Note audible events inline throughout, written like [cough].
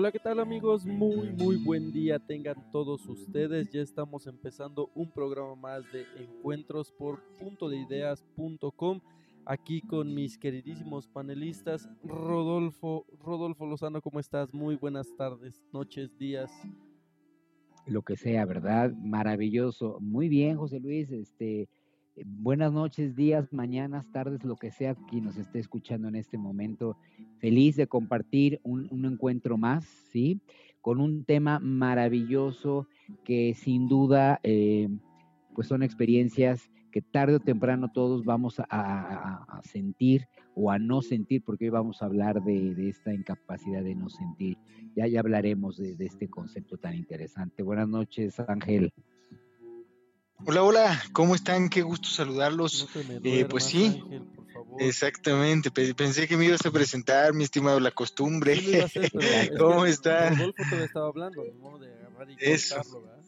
Hola, ¿qué tal amigos? Muy, muy buen día tengan todos ustedes. Ya estamos empezando un programa más de encuentros por puntodeideas.com. Aquí con mis queridísimos panelistas, Rodolfo, Rodolfo Lozano, ¿cómo estás? Muy buenas tardes, noches, días. Lo que sea, ¿verdad? Maravilloso. Muy bien, José Luis. Este, buenas noches, días, mañanas, tardes, lo que sea quien nos esté escuchando en este momento. Feliz de compartir un, encuentro más, ¿sí? Con un tema maravilloso que sin duda, eh, pues son experiencias que tarde o temprano todos vamos a, sentir o a no sentir, porque hoy vamos a hablar de, esta incapacidad de no sentir. Ya, ya hablaremos de, de este concepto tan interesante. Buenas noches, Ángel. Hola, hola, ¿cómo están? Qué gusto saludarlos. eh, pues sí, exactamente. Pensé que me ibas a presentar, mi estimado La Costumbre. [laughs] ¿Cómo está? Rodolfo te estaba hablando, de agarrar y Eso.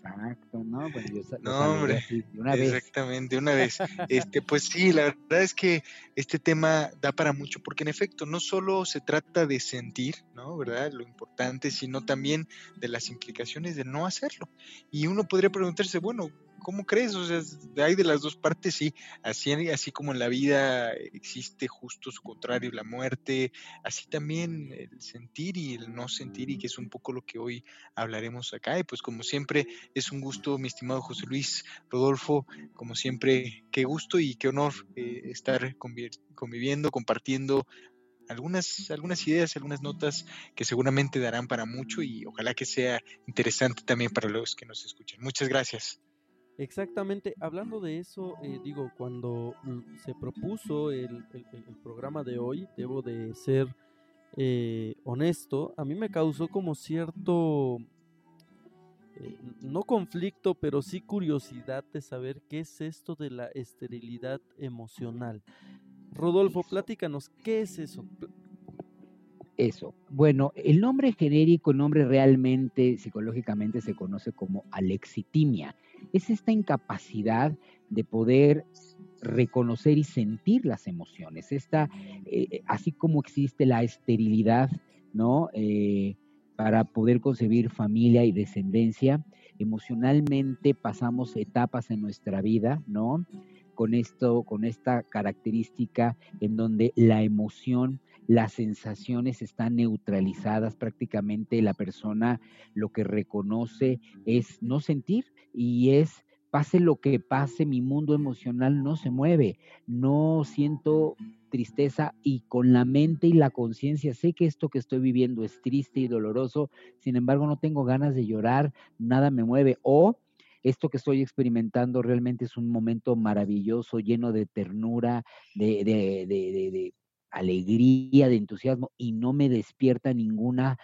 Exacto, ¿no? Bueno, yo, no, hombre, una vez. exactamente, una vez. este, pues sí, la verdad es que este tema da para mucho, porque en efecto no solo se trata de sentir, ¿no? ¿Verdad? Lo importante, sino también de las implicaciones de no hacerlo. Y uno podría preguntarse, bueno, ¿cómo crees? O sea, hay de las dos partes, sí. Así, así como en la vida existe justo su contrario, la muerte, así también el sentir y el no sentir, y que es un poco lo que hoy hablaremos acá. Y pues como siempre, es un gusto, mi estimado José Luis Rodolfo, como siempre, qué gusto y qué honor eh, estar conviviendo, compartiendo algunas, algunas ideas, algunas notas que seguramente darán para mucho y ojalá que sea interesante también para los que nos escuchen. Muchas gracias. Exactamente, hablando de eso, eh, digo, cuando se propuso el, programa de hoy, debo de ser eh, honesto, a mí me causó como cierto, eh, no conflicto, pero sí curiosidad de saber qué es esto de la esterilidad emocional. Rodolfo, platícanos, ¿qué es eso? Eso. Bueno, el nombre genérico, el nombre realmente psicológicamente se conoce como alexitimia. Es esta incapacidad de poder reconocer y sentir las emociones. Esta, eh, así como existe la esterilidad, ¿no? Eh, para poder concebir familia y descendencia, emocionalmente pasamos etapas en nuestra vida, ¿no? Con esto, con esta característica en donde la emoción las sensaciones están neutralizadas, prácticamente la persona lo que reconoce es no sentir y es pase lo que pase, mi mundo emocional no se mueve, no siento tristeza y con la mente y la conciencia sé que esto que estoy viviendo es triste y doloroso, sin embargo no tengo ganas de llorar, nada me mueve o esto que estoy experimentando realmente es un momento maravilloso, lleno de ternura, de, de, de, alegría, de entusiasmo y no me despierta ninguna,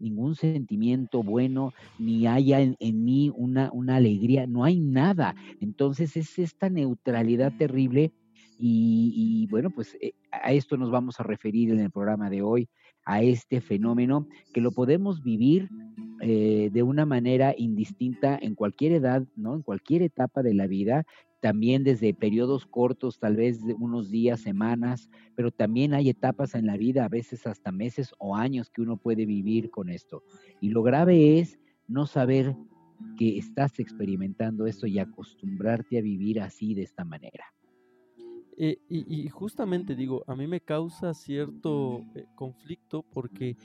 ningún sentimiento bueno, ni haya en, mí una, una, alegría, no hay nada. Entonces es esta neutralidad terrible y, bueno, pues eh, a esto nos vamos a referir en el programa de hoy, a este fenómeno que lo podemos vivir eh, de una manera indistinta en cualquier edad, ¿no? En cualquier etapa de la vida también desde periodos cortos, tal vez de unos días, semanas, pero también hay etapas en la vida, a veces hasta meses o años que uno puede vivir con esto. Y lo grave es no saber que estás experimentando esto y acostumbrarte a vivir así de esta manera. Eh, y, justamente digo, a mí me causa cierto eh, conflicto porque,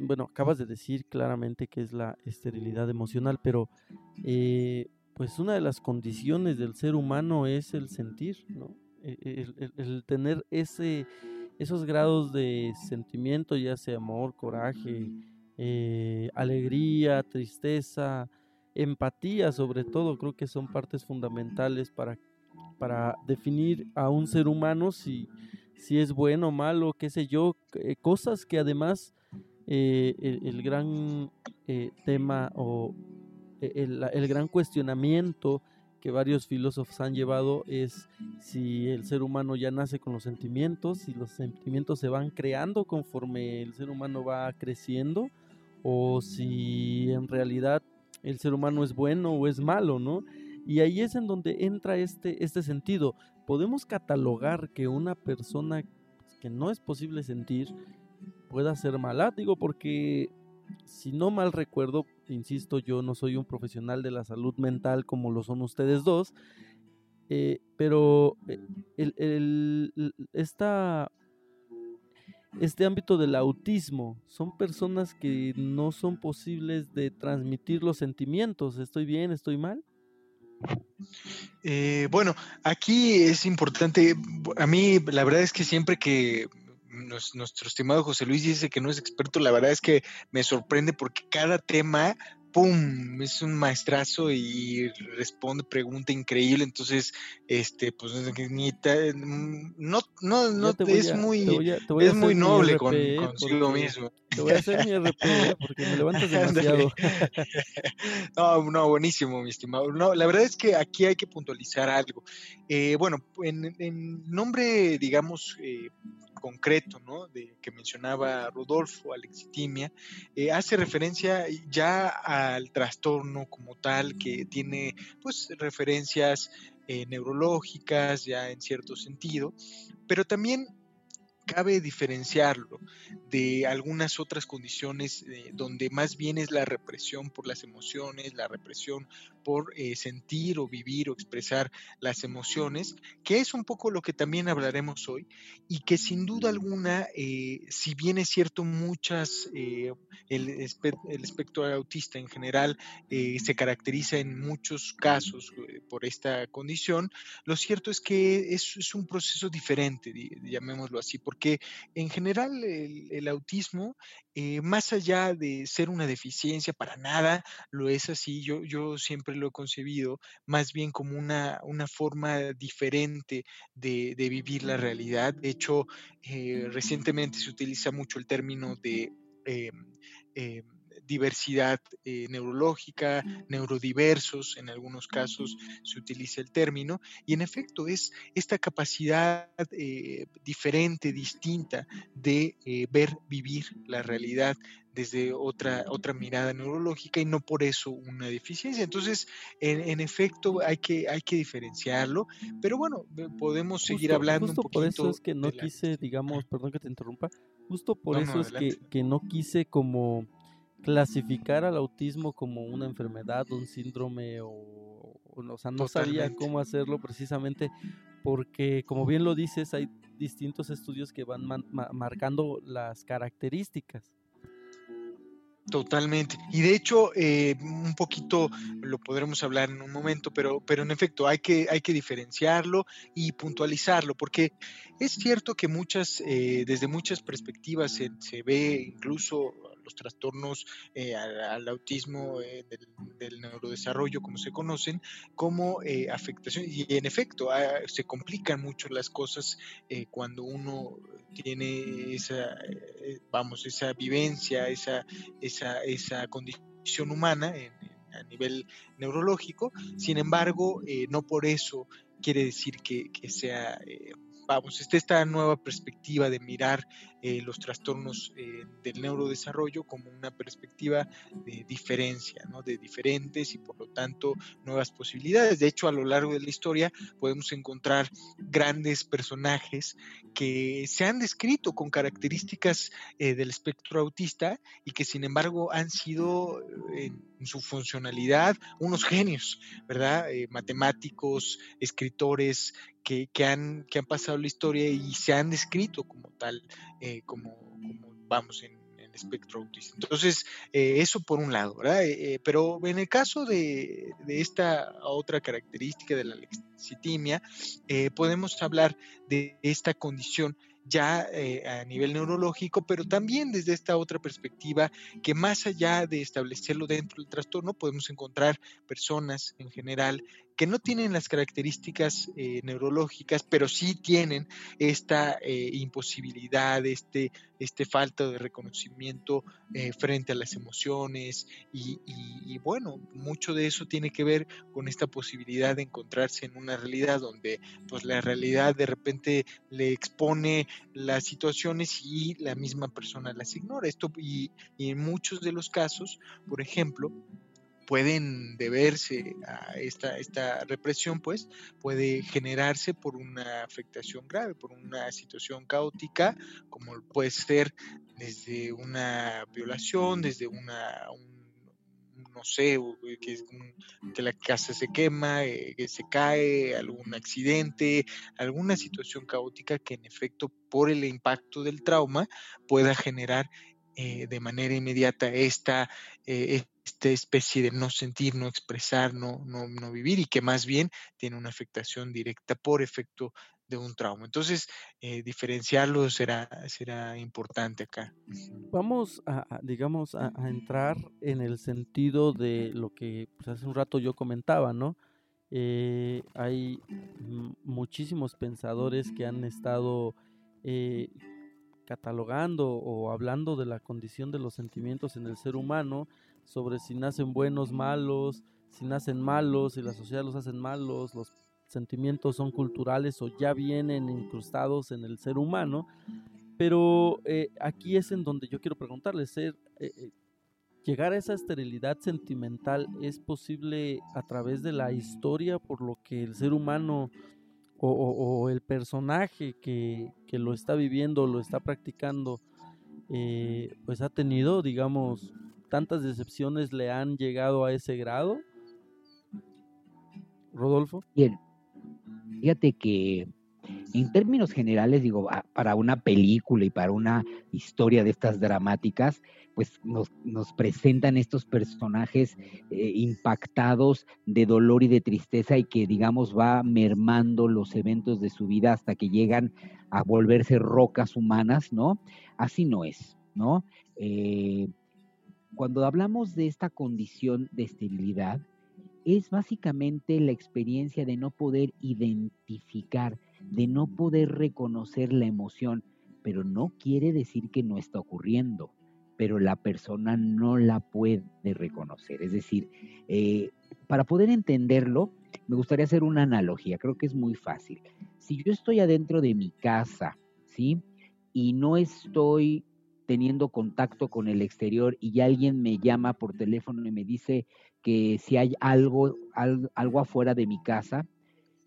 bueno, acabas de decir claramente que es la esterilidad emocional, pero eh, pues una de las condiciones del ser humano es el sentir, ¿no? E, el, tener ese, esos grados de sentimiento, ya sea amor, coraje, eh, alegría, tristeza, empatía sobre todo, creo que son partes fundamentales para, para definir a un ser humano si, si es bueno o malo, qué sé yo, eh, cosas que además eh, el, gran tema o e, el, gran cuestionamiento que varios filósofos han llevado es si el ser humano ya nace con los sentimientos, si los sentimientos se van creando conforme el ser humano va creciendo, o si en realidad el ser humano es bueno o es malo, ¿no? Y ahí es en donde entra este, este sentido. Podemos catalogar que una persona que no es posible sentir pueda ser mala, digo, porque si no mal recuerdo, insisto, yo no soy un profesional de la salud mental como lo son ustedes dos, eh, pero eh, esta, este ámbito del autismo son personas que no son posibles de transmitir los sentimientos. ¿Estoy bien? ¿Estoy mal? Eh, bueno, aquí es importante, a mí la verdad es que siempre que nuestro estimado José Luis dice que no es experto, la verdad es que me sorprende porque cada tema ¡pum! Es un maestrazo y responde, pregunta increíble. Entonces, este, pues mm, no, no, no, es muy, es muy noble con, consigo mismo. Te voy a hacer mi RP ¿eh? porque me levantas [laughs] demasiado. [laughs] no, no, buenísimo, mi estimado. No, la verdad es que aquí hay que puntualizar algo. Eh, bueno, en, en nombre, digamos, eh, concreto, ¿no? De, que mencionaba Rodolfo, alexitimia, eh, hace referencia ya al trastorno como tal, que tiene pues referencias eh, neurológicas ya en cierto sentido, pero también cabe diferenciarlo de algunas otras condiciones eh, donde más bien es la represión por las emociones, la represión por eh, sentir o vivir o expresar las emociones, que es un poco lo que también hablaremos hoy y que sin duda alguna, eh, si bien es cierto muchas, el, espectro autista en general se caracteriza en muchos casos por esta condición, lo cierto es que es, es un proceso diferente, llamémoslo así, porque en general el, autismo, eh, más allá de ser una deficiencia, para nada lo es así, yo, yo siempre lo he concebido más bien como una, una forma diferente de, vivir la realidad. De hecho, eh, recientemente se utiliza mucho el término de... Eh, diversidad eh, neurológica, neurodiversos, en algunos casos se utiliza el término, y en efecto es esta capacidad eh, diferente, distinta de eh, ver, vivir la realidad desde otra, otra mirada neurológica y no por eso una deficiencia. Entonces, en, efecto, hay que, hay que diferenciarlo, pero bueno, podemos seguir hablando justo un poquito. Por eso es que no quise, digamos, perdón que te interrumpa, justo por eso es que, que, no quise como clasificar al autismo como una enfermedad, un síndrome o, o, sea, no sabía cómo hacerlo precisamente porque, como bien lo dices, hay distintos estudios que van marcando las características. Totalmente. Y de hecho, eh, un poquito lo podremos hablar en un momento, pero, pero en efecto hay que, hay que diferenciarlo y puntualizarlo, porque es cierto que muchas, eh, desde muchas perspectivas se, se, ve incluso los trastornos eh, al, autismo eh, del, neurodesarrollo, como se conocen, como eh, afectación. Y en efecto, ah, se complican mucho las cosas cuando uno tiene esa, vamos, esa vivencia, esa, esa, esa condición humana a nivel neurológico. Sin embargo, no por eso quiere decir que, que sea vamos, está esta nueva perspectiva de mirar eh, los trastornos eh, del neurodesarrollo como una perspectiva de diferencia, ¿no? de diferentes y por lo tanto nuevas posibilidades. De hecho, a lo largo de la historia podemos encontrar grandes personajes que se han descrito con características eh, del espectro autista y que sin embargo han sido en su funcionalidad unos genios, ¿verdad? matemáticos, escritores que, han, pasado la historia y se han descrito como tal, eh, como, vamos en, el espectro autista. Entonces, eh, eso por un lado, ¿verdad? Eh, pero en el caso de, esta otra característica de la lexitimia, podemos hablar de esta condición ya a nivel neurológico, pero también desde esta otra perspectiva que más allá de establecerlo dentro del trastorno, podemos encontrar personas en general que no tienen las características eh, neurológicas, pero sí tienen esta eh, imposibilidad, este, este falta de reconocimiento eh, frente a las emociones y, bueno, mucho de eso tiene que ver con esta posibilidad de encontrarse en una realidad donde pues la realidad de repente le expone las situaciones y la misma persona las ignora. Esto y en muchos de los casos, por ejemplo, pueden deberse a esta, esta represión, pues puede generarse por una afectación grave, por una situación caótica, como puede ser desde una violación, desde una, no sé, que, que, la casa se quema, eh, que se cae, algún accidente, alguna situación caótica que en efecto por el impacto del trauma pueda generar eh, de manera inmediata esta, eh, esta especie de no sentir, no expresar, no, no, no vivir y que más bien tiene una afectación directa por efecto de un trauma. Entonces, eh, diferenciarlo será, será importante acá. Vamos a, digamos, a, entrar en el sentido de lo que pues, hace un rato yo comentaba, ¿no? Eh, hay muchísimos pensadores que han estado eh, catalogando o hablando de la condición de los sentimientos en el ser humano, sobre si nacen buenos, malos, si nacen malos, si la sociedad los hacen malos, los sentimientos son culturales o ya vienen incrustados en el ser humano, pero eh, aquí es en donde yo quiero preguntarles, ser, eh, eh, llegar a esa esterilidad sentimental es posible a través de la historia por lo que el ser humano o, el personaje que, que, lo está viviendo, lo está practicando, pues ha tenido, digamos, tantas decepciones le han llegado a ese grado. Rodolfo. Bien, Fíjate que en términos generales, digo, para una película y para una historia de estas dramáticas, pues nos, presentan estos personajes eh, impactados de dolor y de tristeza y que, digamos, va mermando los eventos de su vida hasta que llegan a volverse rocas humanas, ¿no? Así no es, ¿no? Eh, cuando hablamos de esta condición de esterilidad, es básicamente la experiencia de no poder identificar, de no poder reconocer la emoción, pero no quiere decir que no está ocurriendo, pero la persona no la puede reconocer. Es decir, eh, para poder entenderlo, me gustaría hacer una analogía, creo que es muy fácil. Si yo estoy adentro de mi casa, ¿sí? Y no estoy teniendo contacto con el exterior y alguien me llama por teléfono y me dice, que si hay algo, algo afuera de mi casa,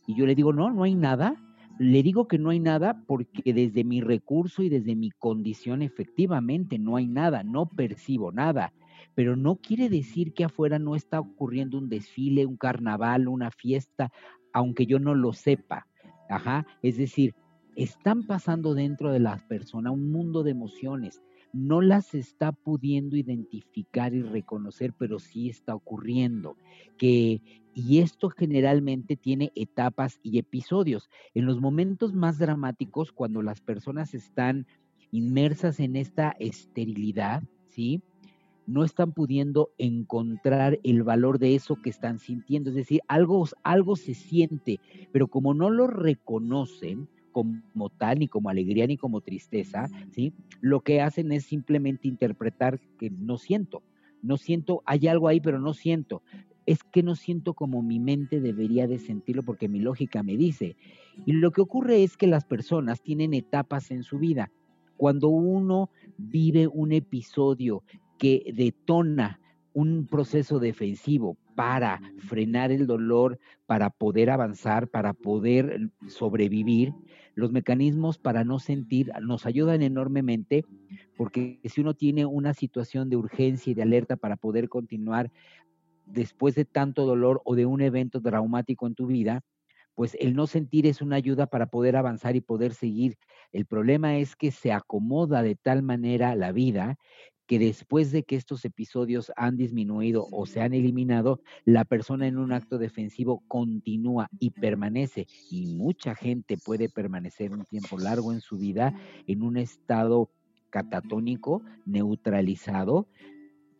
y yo le digo, no, no hay nada, le digo que no hay nada porque desde mi recurso y desde mi condición efectivamente no hay nada, no percibo nada, pero no quiere decir que afuera no está ocurriendo un desfile, un carnaval, una fiesta, aunque yo no lo sepa. Ajá, es decir, están pasando dentro de las personas un mundo de emociones no las está pudiendo identificar y reconocer, pero sí está ocurriendo. Que, y esto generalmente tiene etapas y episodios. En los momentos más dramáticos, cuando las personas están inmersas en esta esterilidad, ¿sí? no están pudiendo encontrar el valor de eso que están sintiendo. Es decir, algo, algo se siente, pero como no lo reconocen, como tal, ni como alegría, ni como tristeza, ¿sí? Lo que hacen es simplemente interpretar que no siento, no siento, hay algo ahí, pero no siento. Es que no siento como mi mente debería de sentirlo porque mi lógica me dice. Y lo que ocurre es que las personas tienen etapas en su vida. Cuando uno vive un episodio que detona un proceso defensivo para frenar el dolor, para poder avanzar, para poder sobrevivir, los mecanismos para no sentir nos ayudan enormemente porque si uno tiene una situación de urgencia y de alerta para poder continuar después de tanto dolor o de un evento traumático en tu vida, pues el no sentir es una ayuda para poder avanzar y poder seguir. El problema es que se acomoda de tal manera la vida que después de que estos episodios han disminuido o se han eliminado, la persona en un acto defensivo continúa y permanece. Y mucha gente puede permanecer un tiempo largo en su vida en un estado catatónico, neutralizado,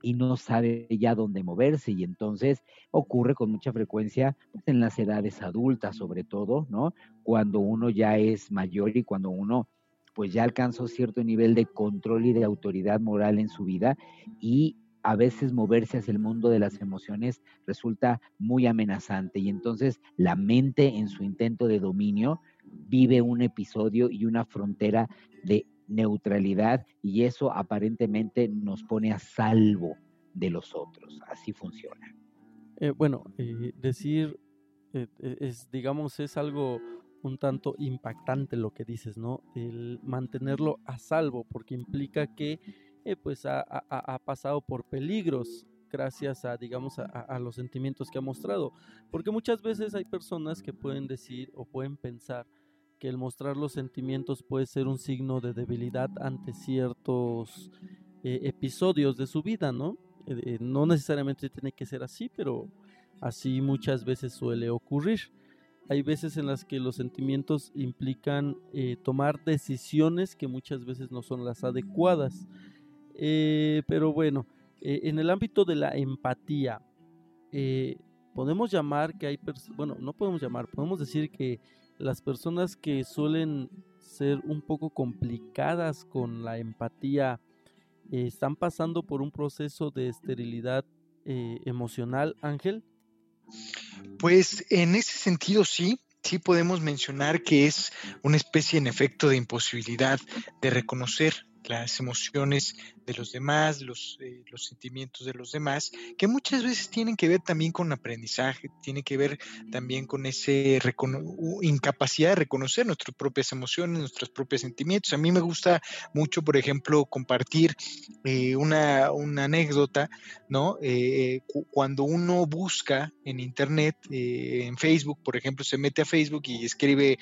y no sabe ya dónde moverse y entonces ocurre con mucha frecuencia pues, en las edades adultas sobre todo, ¿no? Cuando uno ya es mayor y cuando uno pues ya alcanzó cierto nivel de control y de autoridad moral en su vida y a veces moverse hacia el mundo de las emociones resulta muy amenazante y entonces la mente en su intento de dominio vive un episodio y una frontera de neutralidad y eso aparentemente nos pone a salvo de los otros. Así funciona. Eh, bueno, eh, decir, eh, es, digamos, es algo un tanto impactante lo que dices, ¿no? El mantenerlo a salvo, porque implica que eh, pues ha, pasado por peligros gracias a, digamos, a, los sentimientos que ha mostrado. Porque muchas veces hay personas que pueden decir o pueden pensar que el mostrar los sentimientos puede ser un signo de debilidad ante ciertos eh, episodios de su vida, ¿no? Eh, no necesariamente tiene que ser así, pero así muchas veces suele ocurrir. Hay veces en las que los sentimientos implican tomar decisiones que muchas veces no son las adecuadas. Eh, pero bueno, eh, en el ámbito de la empatía, eh, podemos llamar que hay, bueno, no podemos llamar, podemos decir que las personas que suelen ser un poco complicadas con la empatía están pasando por un proceso de esterilidad emocional, Ángel. Pues en ese sentido sí, sí podemos mencionar que es una especie en efecto de imposibilidad de reconocer las emociones de los demás, los, eh, los sentimientos de los demás, que muchas veces tienen que ver también con aprendizaje, tiene que ver también con esa incapacidad de reconocer nuestras propias emociones, nuestros propios sentimientos. A mí me gusta mucho, por ejemplo, compartir eh, una, anécdota, ¿no? Eh, cuando uno busca en Internet, en Facebook, por ejemplo, se mete a Facebook y escribe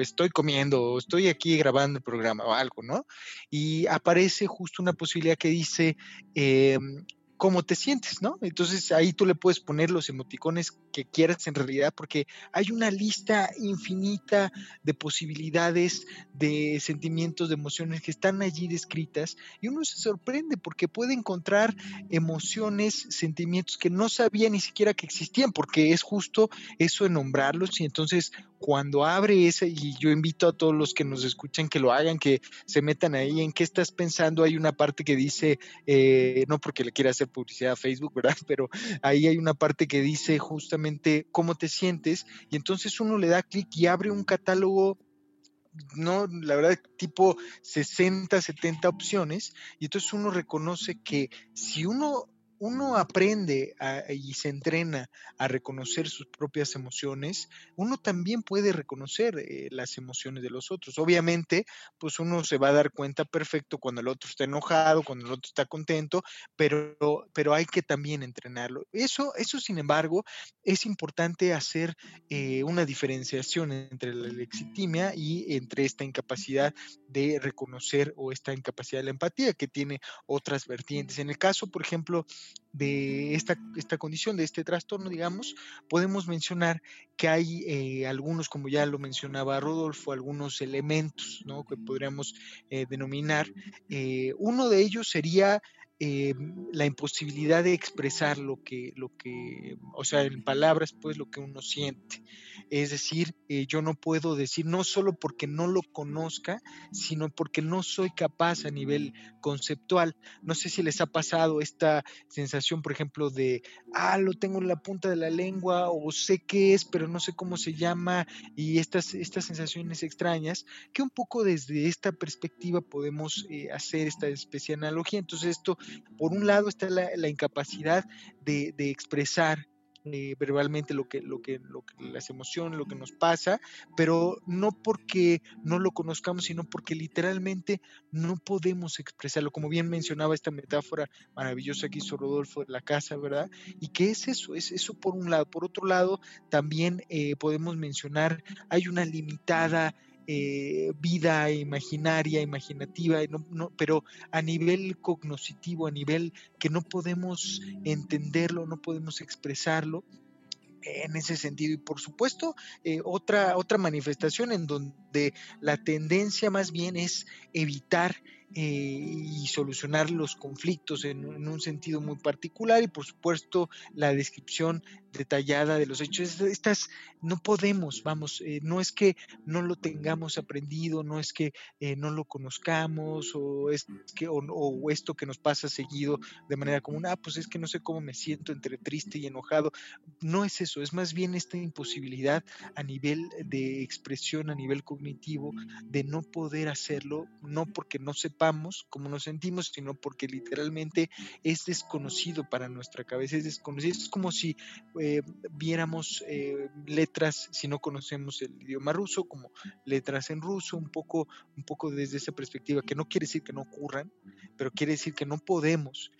estoy comiendo, o estoy aquí grabando el programa o algo, ¿no? Y aparece justo una posibilidad que dice, em, cómo te sientes, ¿no? Entonces ahí tú le puedes poner los emoticones que quieras en realidad, porque hay una lista infinita de posibilidades, de sentimientos, de emociones que están allí descritas y uno se sorprende porque puede encontrar emociones, sentimientos que no sabía ni siquiera que existían, porque es justo eso de nombrarlos y entonces cuando abre ese, y yo invito a todos los que nos escuchan que lo hagan, que se metan ahí en qué estás pensando, hay una parte que dice, eh, no porque le quiera hacer publicidad a Facebook, ¿verdad? [laughs] Pero ahí hay una parte que dice justamente cómo te sientes y entonces uno le da clic y abre un catálogo no, la verdad, tipo 60, 70 opciones, y entonces uno reconoce que si uno uno aprende y se entrena a reconocer sus propias emociones, uno también puede reconocer eh, las emociones de los otros. Obviamente, pues uno se va a dar cuenta perfecto cuando el otro está enojado, cuando el otro está contento, pero, pero hay que también entrenarlo. Eso, eso, sin embargo, es importante hacer eh, una diferenciación entre la lexitimia y entre esta incapacidad de reconocer o esta incapacidad de la empatía que tiene otras vertientes. En el caso, por ejemplo, de esta, esta condición, de este trastorno, digamos, podemos mencionar que hay eh, algunos, como ya lo mencionaba Rodolfo, algunos elementos ¿no? que podríamos eh, denominar. Eh, uno de ellos sería la imposibilidad de expresar lo que, lo que, o sea, en palabras, pues lo que uno siente. Es decir, eh, yo no puedo decir, no solo porque no lo conozca, sino porque no soy capaz a nivel conceptual. No sé si les ha pasado esta sensación, por ejemplo, de, ah, lo tengo en la punta de la lengua o sé qué es, pero no sé cómo se llama y estas, estas sensaciones extrañas, que un poco desde esta perspectiva podemos eh, hacer esta especie de analogía. Entonces esto, por un lado, está la, incapacidad de, expresar eh, verbalmente lo que, que, que las emociones, lo que nos pasa, pero no porque no lo conozcamos, sino porque literalmente no podemos expresarlo. Como bien mencionaba esta metáfora maravillosa que hizo Rodolfo de la casa, ¿verdad? ¿Y qué es eso? Es eso por un lado. Por otro lado, también eh, podemos mencionar, hay una limitada eh, vida imaginaria, imaginativa, pero a nivel cognoscitivo, a nivel que no podemos entenderlo, no podemos expresarlo en ese sentido. Y por supuesto, eh, otra, otra manifestación en donde la tendencia más bien es evitar eh, y solucionar los conflictos en, un sentido muy particular y por supuesto la descripción detallada de los hechos. Estas no podemos, vamos, eh, no es que no lo tengamos aprendido, no es que eh, no lo conozcamos o es que o, esto que nos pasa seguido de manera común, ah, pues es que no sé cómo me siento entre triste y enojado. No es eso, es más bien esta imposibilidad a nivel de expresión, a nivel cognitivo, de no poder hacerlo, no porque no sepa sepamos cómo nos sentimos, sino porque literalmente es desconocido para nuestra cabeza, es desconocido. Es como si viéramos eh, letras, si no conocemos el idioma ruso, como letras en ruso, un poco, un poco desde esa perspectiva, que no quiere decir que no ocurran, pero quiere decir que no podemos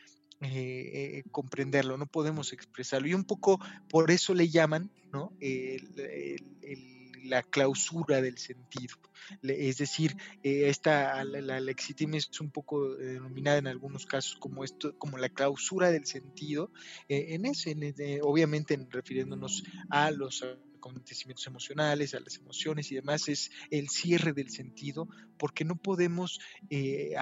eh, comprenderlo, no podemos expresarlo. Y un poco por eso le llaman ¿no? La clausura del sentido. Es decir, eh, esta, la, lexitimia es un poco denominada en algunos casos como esto, como la clausura del sentido, eh, en ese, obviamente refiriéndonos a los acontecimientos emocionales, a las emociones y demás, es el cierre del sentido, porque no podemos eh,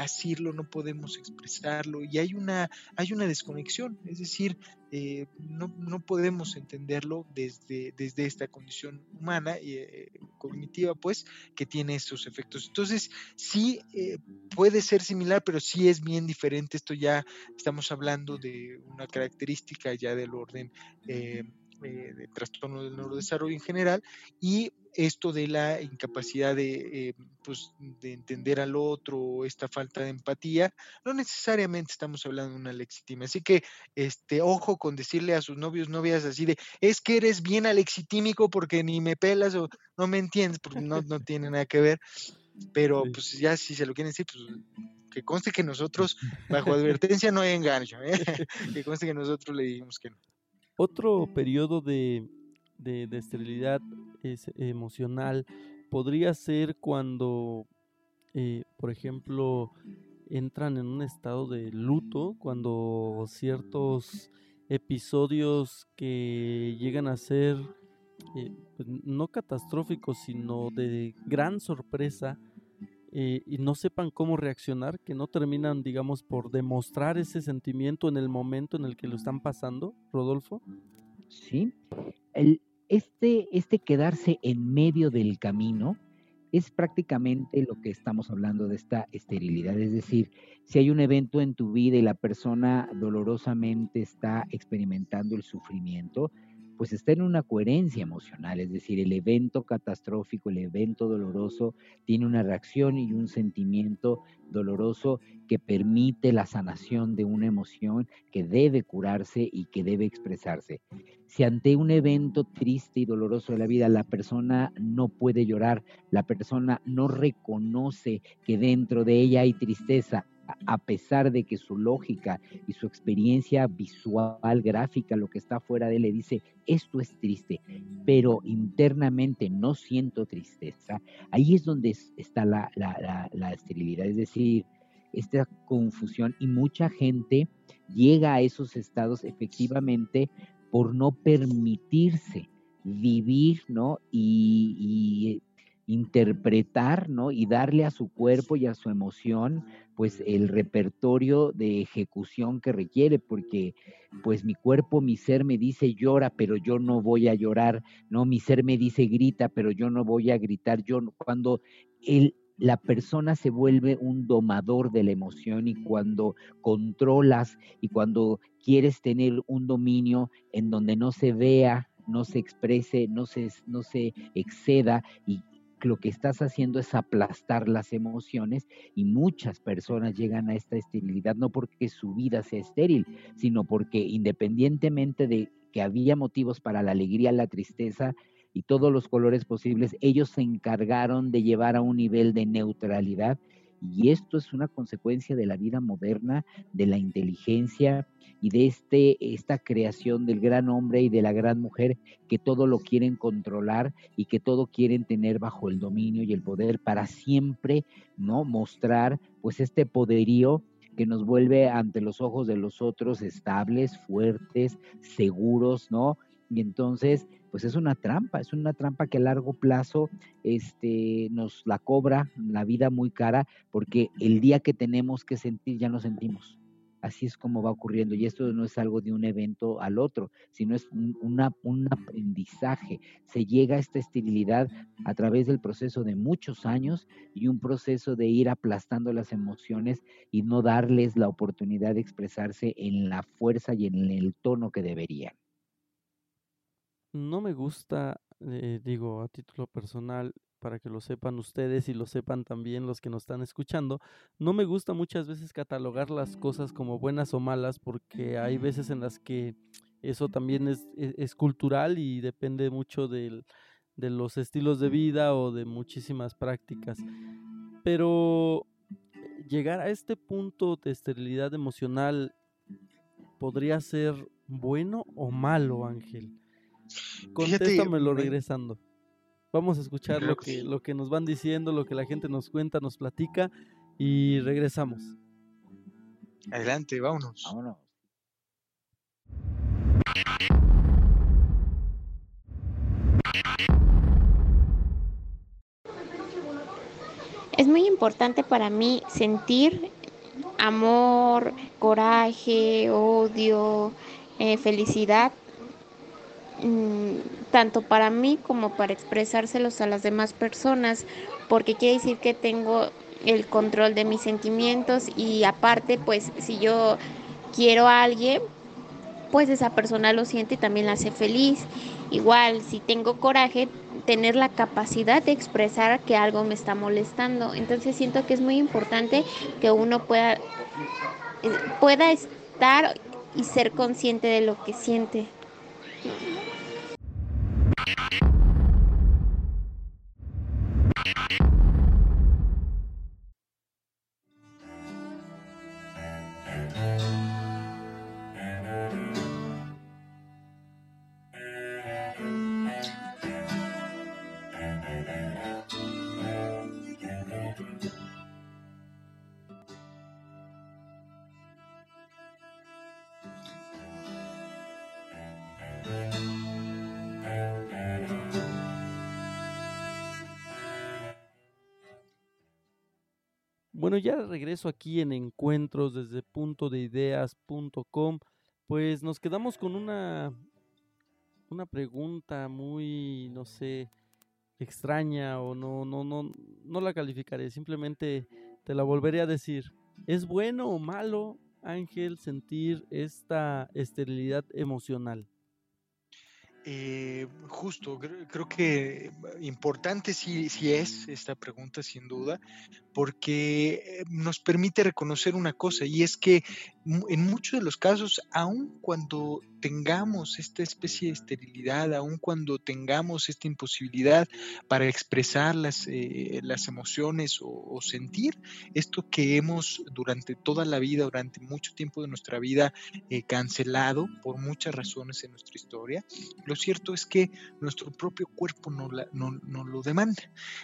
no podemos expresarlo y hay una, hay una desconexión, es decir, eh, no, no, podemos entenderlo desde, desde esta condición humana y eh, cognitiva, pues, que tiene estos efectos. Entonces, sí puede ser similar, pero sí es bien diferente. Esto ya estamos hablando de una característica ya del orden eh, de trastorno del neurodesarrollo en general y esto de la incapacidad de, eh, pues, de entender al otro, esta falta de empatía, no necesariamente estamos hablando de una lexitimia. Así que, este, ojo con decirle a sus novios, novias así de, es que eres bien alexitímico porque ni me pelas o no me entiendes, porque no, no tiene nada que ver. Pero, pues ya si se lo quieren decir, pues que conste que nosotros, [laughs] bajo advertencia, no hay engaño, ¿eh? que conste que nosotros le dijimos que no. Otro periodo de, esterilidad emocional podría ser cuando, eh, por ejemplo, entran en un estado de luto, cuando ciertos episodios que llegan a ser eh, pues, no catastróficos, sino de gran sorpresa, eh, y no sepan cómo reaccionar, que no terminan, digamos, por demostrar ese sentimiento en el momento en el que lo están pasando, Rodolfo? Sí, el, este, este quedarse en medio del camino es prácticamente lo que estamos hablando de esta esterilidad, es decir, si hay un evento en tu vida y la persona dolorosamente está experimentando el sufrimiento, pues está en una coherencia emocional, es decir, el evento catastrófico, el evento doloroso tiene una reacción y un sentimiento doloroso que permite la sanación de una emoción que debe curarse y que debe expresarse. Si ante un evento triste y doloroso de la vida la persona no puede llorar, la persona no reconoce que dentro de ella hay tristeza, a pesar de que su lógica y su experiencia visual, gráfica, lo que está fuera de él, le dice, esto es triste, pero internamente no siento tristeza, ahí es donde está la, la esterilidad, es decir, esta confusión y mucha gente llega a esos estados efectivamente por no permitirse vivir, ¿no? Y, y interpretar, ¿no? Y darle a su cuerpo y a su emoción, pues el repertorio de ejecución que requiere, porque pues mi cuerpo, mi ser me dice llora, pero yo no voy a llorar, ¿no? Mi ser me dice grita, pero yo no voy a gritar. Yo cuando el, la persona se vuelve un domador de la emoción y cuando controlas y cuando quieres tener un dominio en donde no se vea, no se exprese, no se, no se exceda y, lo que estás haciendo es aplastar las emociones y muchas personas llegan a esta esterilidad no porque su vida sea estéril, sino porque independientemente de que había motivos para la alegría, la tristeza y todos los colores posibles, ellos se encargaron de llevar a un nivel de neutralidad y esto es una consecuencia de la vida moderna, de la inteligencia y de este, esta creación del gran hombre y de la gran mujer que todo lo quieren controlar y que todo quieren tener bajo el dominio y el poder para siempre, ¿no? Mostrar pues este poderío que nos vuelve ante los ojos de los otros estables, fuertes, seguros, ¿no? Y entonces pues es una trampa, es una trampa que a largo plazo este, nos la cobra la vida muy cara, porque el día que tenemos que sentir ya no sentimos. Así es como va ocurriendo. Y esto no es algo de un evento al otro, sino es una, un aprendizaje. Se llega a esta esterilidad a través del proceso de muchos años y un proceso de ir aplastando las emociones y no darles la oportunidad de expresarse en la fuerza y en el tono que deberían. No me gusta, eh, digo, a título personal, para que lo sepan ustedes y lo sepan también los que nos están escuchando, no me gusta muchas veces catalogar las cosas como buenas o malas porque hay veces en las que eso también es, e, es, cultural y depende mucho del, de los estilos de vida o de muchísimas prácticas. Pero llegar a este punto de esterilidad emocional podría ser bueno o malo, Ángel. Contéstamelo regresando. Vamos a escuchar lo que, lo que nos van diciendo, lo que la gente nos cuenta, nos platica y regresamos. Adelante, vámonos. Vámonos. Es muy importante para mí sentir amor, coraje, odio, eh, felicidad, mm, tanto para mí como para expresárselos a las demás personas, porque quiere decir que tengo el control de mis sentimientos y aparte, pues si yo quiero a alguien, pues esa persona lo siente y también la hace feliz. Igual, si tengo coraje, tener la capacidad de expresar que algo me está molestando. Entonces siento que es muy importante que uno pueda, pueda estar y ser consciente de lo que siente. Thank you. Bueno, ya regreso aquí en encuentros desde punto de ideas.com. Pues nos quedamos con una, una pregunta muy, no sé, extraña o no, no, no, no la calificaré, simplemente te la volveré a decir. ¿Es bueno o malo, Ángel, sentir esta esterilidad emocional? Eh, justo, creo, que importante sí, sí, es esta pregunta, sin duda, porque eh, nos permite reconocer una cosa, y es que en muchos de los casos, aun cuando tengamos esta especie de esterilidad, aun cuando tengamos esta imposibilidad para expresar las, eh, las emociones o, sentir esto que hemos durante toda la vida, durante mucho tiempo de nuestra vida, eh, cancelado por muchas razones en nuestra historia, lo cierto es que nuestro propio cuerpo no, no lo demanda.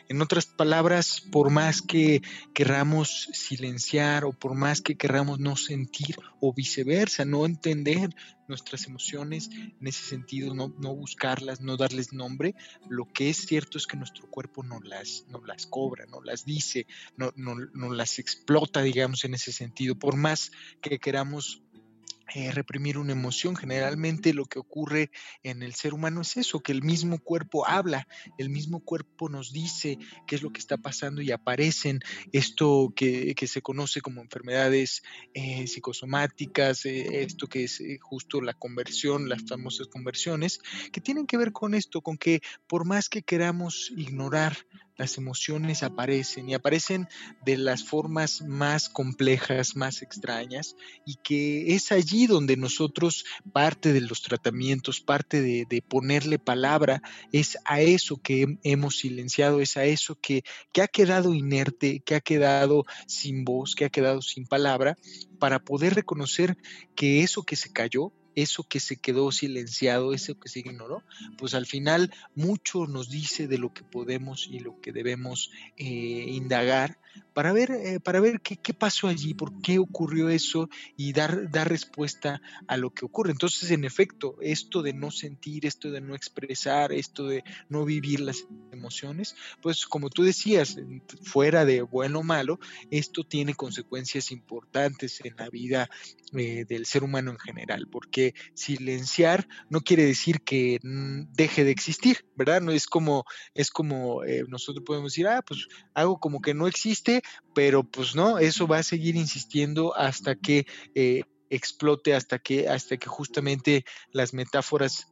En otras palabras, por más que querramos silenciar o por más que querramos no sentir o viceversa, no entender nuestras emociones en ese sentido, no, buscarlas, no darles nombre, lo que es cierto es que nuestro cuerpo no las, no las cobra, no las dice, no, no, no las explota, digamos, en ese sentido, por más que queramos eh, reprimir una emoción. Generalmente lo que ocurre en el ser humano es eso, que el mismo cuerpo habla, el mismo cuerpo nos dice qué es lo que está pasando y aparecen esto que, se conoce como enfermedades eh, psicosomáticas, eh, esto que es justo la conversión, las famosas conversiones, que tienen que ver con esto, con que por más que queramos ignorar las emociones aparecen y aparecen de las formas más complejas, más extrañas, y que es allí donde nosotros, parte de los tratamientos, parte de, ponerle palabra, es a eso que hemos silenciado, es a eso que, que ha quedado inerte, que ha quedado sin voz, que ha quedado sin palabra, para poder reconocer que eso que se cayó, eso que se quedó silenciado, eso que se ignoró, pues al final mucho nos dice de lo que podemos y lo que debemos eh, indagar para ver, eh, para ver qué, qué, pasó allí, por qué ocurrió eso y dar, dar respuesta a lo que ocurre. Entonces, en efecto, esto de no sentir, esto de no expresar, esto de no vivir las emociones, pues como tú decías, fuera de bueno o malo, esto tiene consecuencias importantes en la vida eh, del ser humano en general, porque silenciar no quiere decir que mm, deje de existir, ¿verdad? No es como, es como eh, nosotros podemos decir, ah, pues hago como que no existe, pero pues no, eso va a seguir insistiendo hasta que eh, explote, hasta que, hasta que justamente las metáforas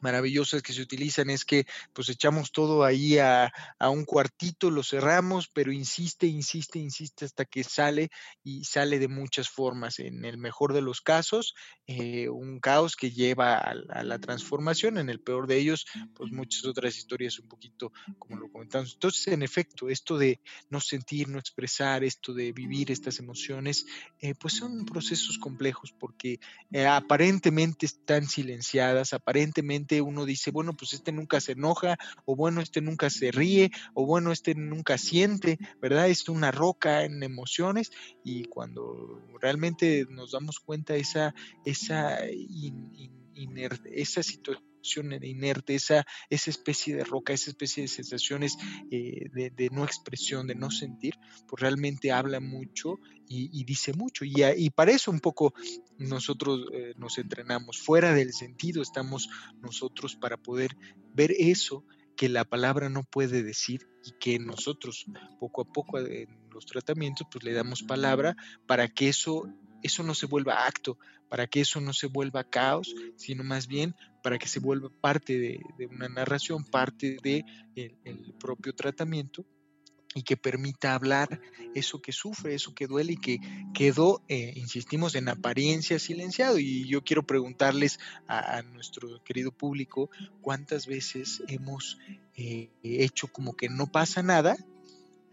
maravillosas que se utilizan es que pues echamos todo ahí a, un cuartito, lo cerramos, pero insiste, insiste, insiste hasta que sale y sale de muchas formas. En el mejor de los casos, eh, un caos que lleva a, la transformación, en el peor de ellos, pues muchas otras historias un poquito como lo comentamos. Entonces, en efecto, esto de no sentir, no expresar, esto de vivir estas emociones, eh, pues son procesos complejos porque eh, aparentemente están silenciadas, aparentemente uno dice, bueno, pues este nunca se enoja, o bueno, este nunca se ríe, o bueno, este nunca siente, ¿verdad? Es una roca en emociones y cuando realmente nos damos cuenta esa, esa, esa situación inerte, esa, esa especie de roca, esa especie de sensaciones eh, de, no expresión, de no sentir, pues realmente habla mucho y, dice mucho. Y, para eso un poco nosotros eh, nos entrenamos. Fuera del sentido estamos nosotros para poder ver eso que la palabra no puede decir y que nosotros poco a poco en los tratamientos pues le damos palabra para que eso eso no se vuelva acto, para que eso no se vuelva caos, sino más bien para que se vuelva parte de, una narración, parte del de el propio tratamiento y que permita hablar eso que sufre, eso que duele y que quedó, eh, insistimos, en apariencia silenciado. Y yo quiero preguntarles a, nuestro querido público cuántas veces hemos eh, hecho como que no pasa nada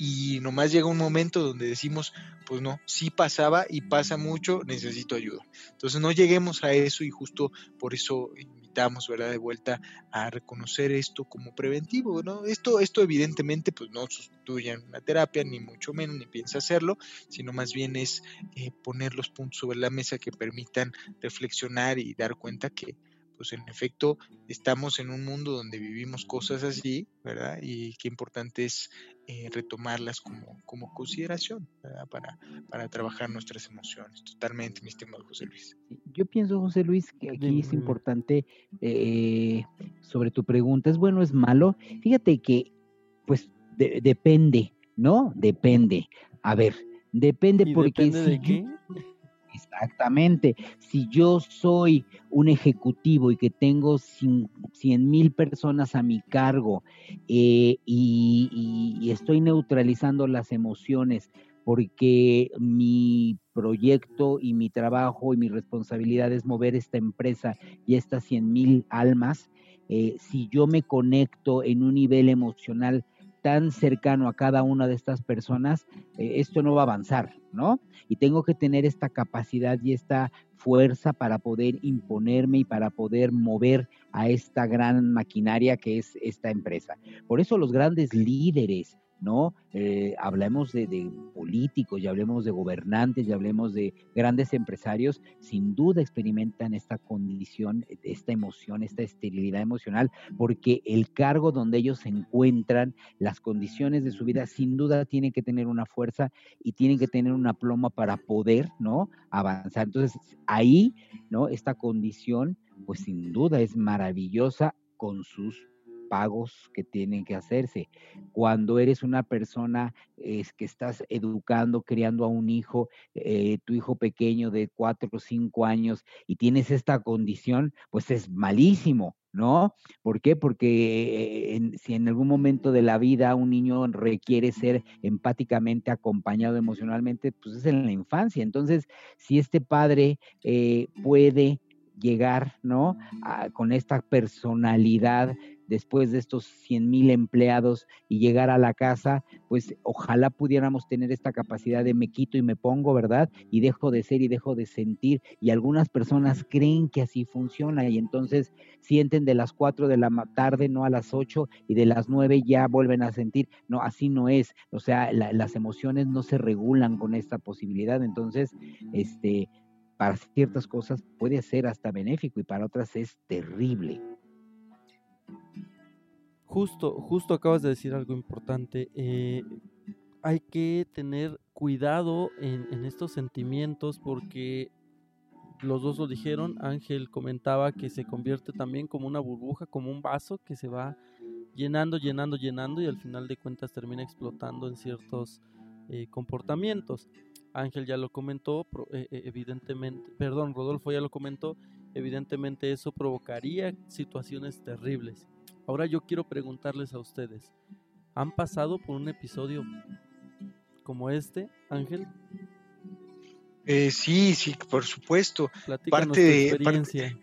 y nomás llega un momento donde decimos, pues no, sí pasaba y pasa mucho, necesito ayuda. Entonces no lleguemos a eso y justo por eso invitamos, ¿verdad? De vuelta a reconocer esto como preventivo, ¿no? Esto, esto evidentemente pues no sustituye una terapia, ni mucho menos, ni piensa hacerlo, sino más bien es eh, poner los puntos sobre la mesa que permitan reflexionar y dar cuenta que, pues en efecto estamos en un mundo donde vivimos cosas así, ¿verdad? Y qué importante es eh, retomarlas como, como consideración para, para trabajar nuestras emociones. Totalmente, mi estimado José Luis. Yo pienso, José Luis, que aquí es importante eh, sobre tu pregunta, ¿es bueno o es malo? Fíjate que, pues, depende, ¿no? Depende. A ver, depende porque... Depende de qué? Exactamente. Si yo soy un ejecutivo y que tengo 100 mil personas a mi cargo eh, y, estoy neutralizando las emociones porque mi proyecto y mi trabajo y mi responsabilidad es mover esta empresa y estas 100 mil almas, eh, si yo me conecto en un nivel emocional tan cercano a cada una de estas personas, eh, esto no va a avanzar, ¿no? Y tengo que tener esta capacidad y esta fuerza para poder imponerme y para poder mover a esta gran maquinaria que es esta empresa. Por eso los grandes líderes, ¿no? Eh, hablemos de, políticos, ya hablemos de gobernantes, ya hablemos de grandes empresarios, sin duda experimentan esta condición, esta emoción, esta esterilidad emocional, porque el cargo donde ellos se encuentran, las condiciones de su vida, sin duda tienen que tener una fuerza y tienen que tener una ploma para poder, ¿no? Avanzar. Entonces, ahí, ¿no? Esta condición, pues sin duda es maravillosa con sus pagos que tienen que hacerse. Cuando eres una persona es que estás educando, criando a un hijo, eh, tu hijo pequeño de cuatro o cinco años y tienes esta condición, pues es malísimo, ¿no? ¿Por qué? Porque eh, si en algún momento de la vida un niño requiere ser empáticamente acompañado emocionalmente, pues es en la infancia. Entonces, si este padre eh, puede llegar, ¿no? con esta personalidad después de estos 100 mil empleados y llegar a la casa, pues ojalá pudiéramos tener esta capacidad de me quito y me pongo, ¿verdad? Y dejo de ser y dejo de sentir. Y algunas personas creen que así funciona y entonces sienten de las 4 de la tarde, no a las 8 y de las 9 ya vuelven a sentir. No, así no es. O sea, las emociones no se regulan con esta posibilidad. Entonces, este, para ciertas cosas puede ser hasta benéfico y para otras es terrible. Justo, justo acabas de decir algo importante. Eh, hay que tener cuidado en, estos sentimientos porque los dos lo dijeron. Ángel comentaba que se convierte también como una burbuja, como un vaso que se va llenando, llenando, llenando y al final de cuentas termina explotando en ciertos eh, comportamientos. Ángel ya lo comentó, eh, evidentemente, perdón, Rodolfo ya lo comentó, evidentemente eso provocaría situaciones terribles. Ahora yo quiero preguntarles a ustedes, ¿han pasado por un episodio como este, Ángel? Eh, sí, sí, por supuesto. parte de experiencia.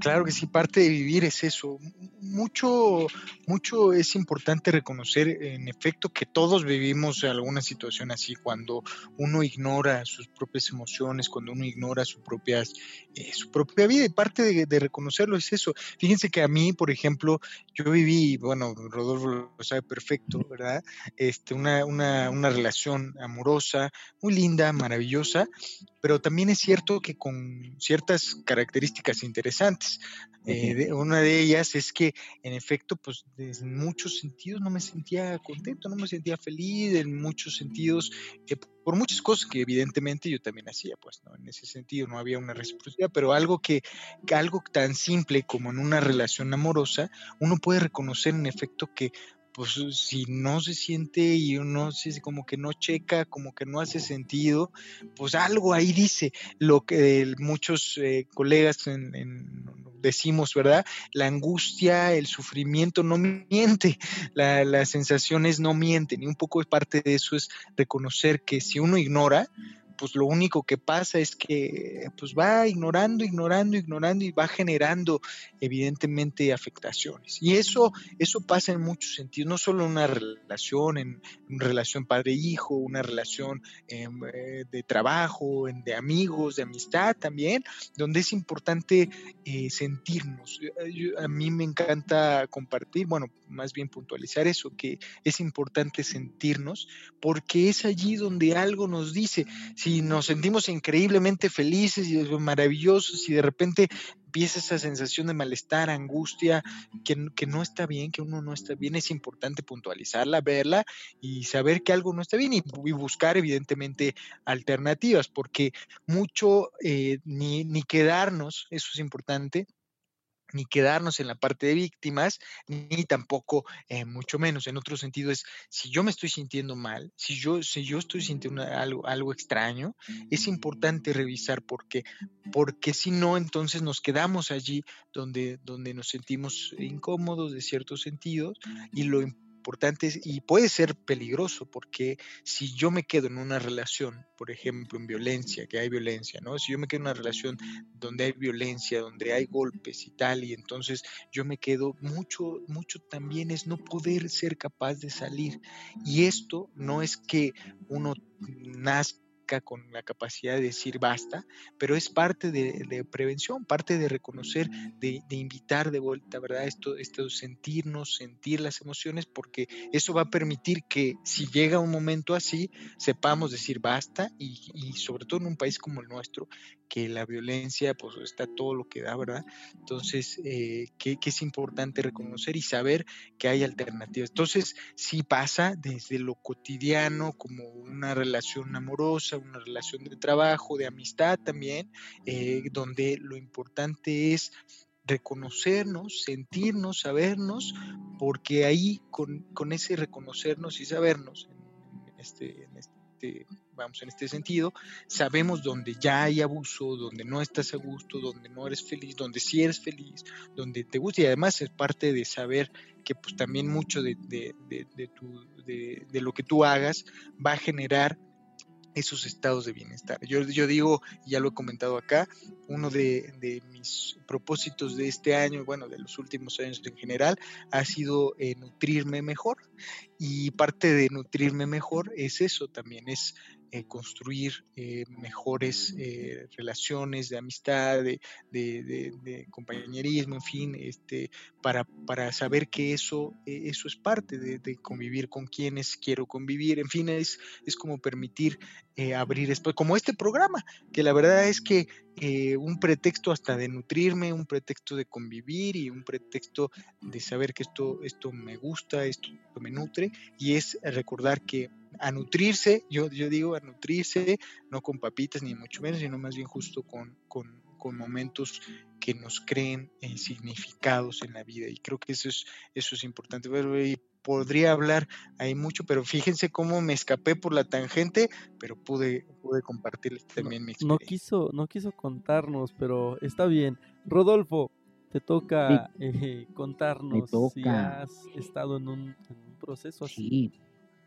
Claro que sí, parte de vivir es eso. Mucho, mucho es importante reconocer, en efecto, que todos vivimos alguna situación así, cuando uno ignora sus propias emociones, cuando uno ignora su, propias, eh, su propia vida, y parte de, reconocerlo es eso. Fíjense que a mí, por ejemplo, yo viví, bueno, Rodolfo lo sabe perfecto, ¿verdad? Este, una, una, una relación amorosa, muy linda, maravillosa, pero también es cierto que con ciertas características interesantes. Eh, una de ellas es que, en efecto, pues en muchos sentidos no me sentía contento, no me sentía feliz, en muchos sentidos, eh, por muchas cosas que evidentemente yo también hacía, pues, ¿no? En ese sentido no había una reciprocidad, pero algo que, algo tan simple como en una relación amorosa, uno puede reconocer en efecto que pues si no se siente y uno se, como que no checa, como que no hace sentido, pues algo ahí dice lo que muchos eh, colegas decimos, ¿verdad? La angustia, el sufrimiento no miente, [laughs] las sensaciones no mienten y un poco parte de eso es reconocer que si uno ignora, pues lo único que pasa es que pues va ignorando, ignorando, ignorando y va generando evidentemente afectaciones. Y eso, eso pasa en muchos sentidos, no solo en una relación, en una relación padre-hijo, una relación em, eh, de trabajo, en, de amigos, de amistad también, donde es importante eh, sentirnos. a mí me encanta compartir, bueno, más bien puntualizar eso, que es importante sentirnos porque es allí donde algo nos dice, si nos sentimos increíblemente felices y maravillosos y de repente empieza esa sensación de malestar, angustia, que, que, no está bien, que uno no está bien, es importante puntualizarla, verla y saber que algo no está bien y, buscar evidentemente alternativas, porque mucho eh, ni, ni quedarnos, eso es importante, ni quedarnos en la parte de víctimas, ni tampoco, eh, mucho menos. En otro sentido es, si yo me estoy sintiendo mal, si yo, si yo estoy sintiendo algo, algo extraño, es importante revisar por qué, porque si no, entonces nos quedamos allí donde, donde nos sentimos incómodos de ciertos sentidos y lo importante y puede ser peligroso porque si yo me quedo en una relación, por ejemplo, en violencia, que hay violencia, ¿no? Si yo me quedo en una relación donde hay violencia, donde hay golpes y tal, y entonces yo me quedo mucho, mucho también es no poder ser capaz de salir. Y esto no es que uno nazca con la capacidad de decir basta, pero es parte de, prevención, parte de reconocer, de, invitar de vuelta, ¿verdad? Esto, esto sentirnos, sentir las emociones, porque eso va a permitir que si llega un momento así, sepamos decir basta y, y sobre todo en un país como el nuestro, que la violencia pues está todo lo que da, ¿verdad? Entonces, eh, que, es importante reconocer y saber que hay alternativas. Entonces, sí pasa desde lo cotidiano como una relación amorosa, una relación de trabajo, de amistad también, eh, donde lo importante es reconocernos, sentirnos, sabernos, porque ahí con, con ese reconocernos y sabernos en este, en este vamos, en este sentido, sabemos donde ya hay abuso, donde no estás a gusto, donde no eres feliz, donde sí eres feliz, donde te gusta y además es parte de saber que pues también mucho de, de, de, de lo que tú hagas va a generar esos estados de bienestar. Yo, yo digo, ya lo he comentado acá, uno de, mis propósitos de este año, bueno, de los últimos años en general, ha sido eh, nutrirme mejor. Y parte de nutrirme mejor es eso también, es eh, construir eh, mejores eh, relaciones de amistad, de, compañerismo, en fin, este, para, para saber que eso, eso es parte de, convivir con quienes quiero convivir, en fin, es, es como permitir abrir después, como este programa, que la verdad es que un pretexto hasta de nutrirme, un pretexto de convivir y un pretexto de saber que esto, esto me gusta, esto me nutre, y es recordar que a nutrirse, yo, yo digo a nutrirse, no con papitas ni mucho menos, sino más bien justo con, con, momentos que nos creen en significados en la vida. Y creo que eso es, eso es importante. Y podría hablar ahí mucho, pero fíjense cómo me escapé por la tangente, pero pude, pude compartirles también mi experiencia. No quiso, no quiso contarnos, pero está bien. Rodolfo, te toca eh, contarnos si has estado en un, proceso así.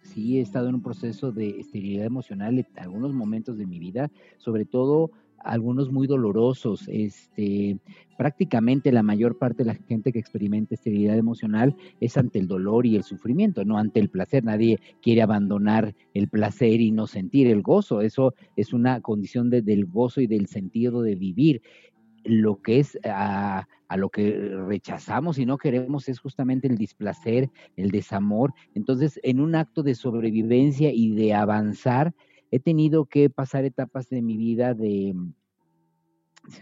Sí, he estado en un proceso de esterilidad emocional en algunos momentos de mi vida, sobre todo algunos muy dolorosos. Este, prácticamente la mayor parte de la gente que experimenta esterilidad emocional es ante el dolor y el sufrimiento, no ante el placer. Nadie quiere abandonar el placer y no sentir el gozo. Eso es una condición del gozo y del sentido de vivir. Lo que es a, a lo que rechazamos y no queremos es justamente el displacer, el desamor. Entonces, en un acto de sobrevivencia y de avanzar, he tenido que pasar etapas de mi vida de mm,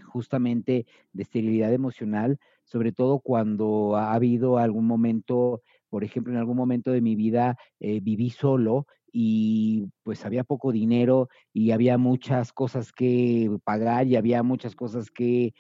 justamente de esterilidad emocional, sobre todo cuando ha habido algún momento, por ejemplo, en algún momento de mi vida eh, viví solo y pues había poco dinero y había muchas cosas que pagar y había muchas cosas que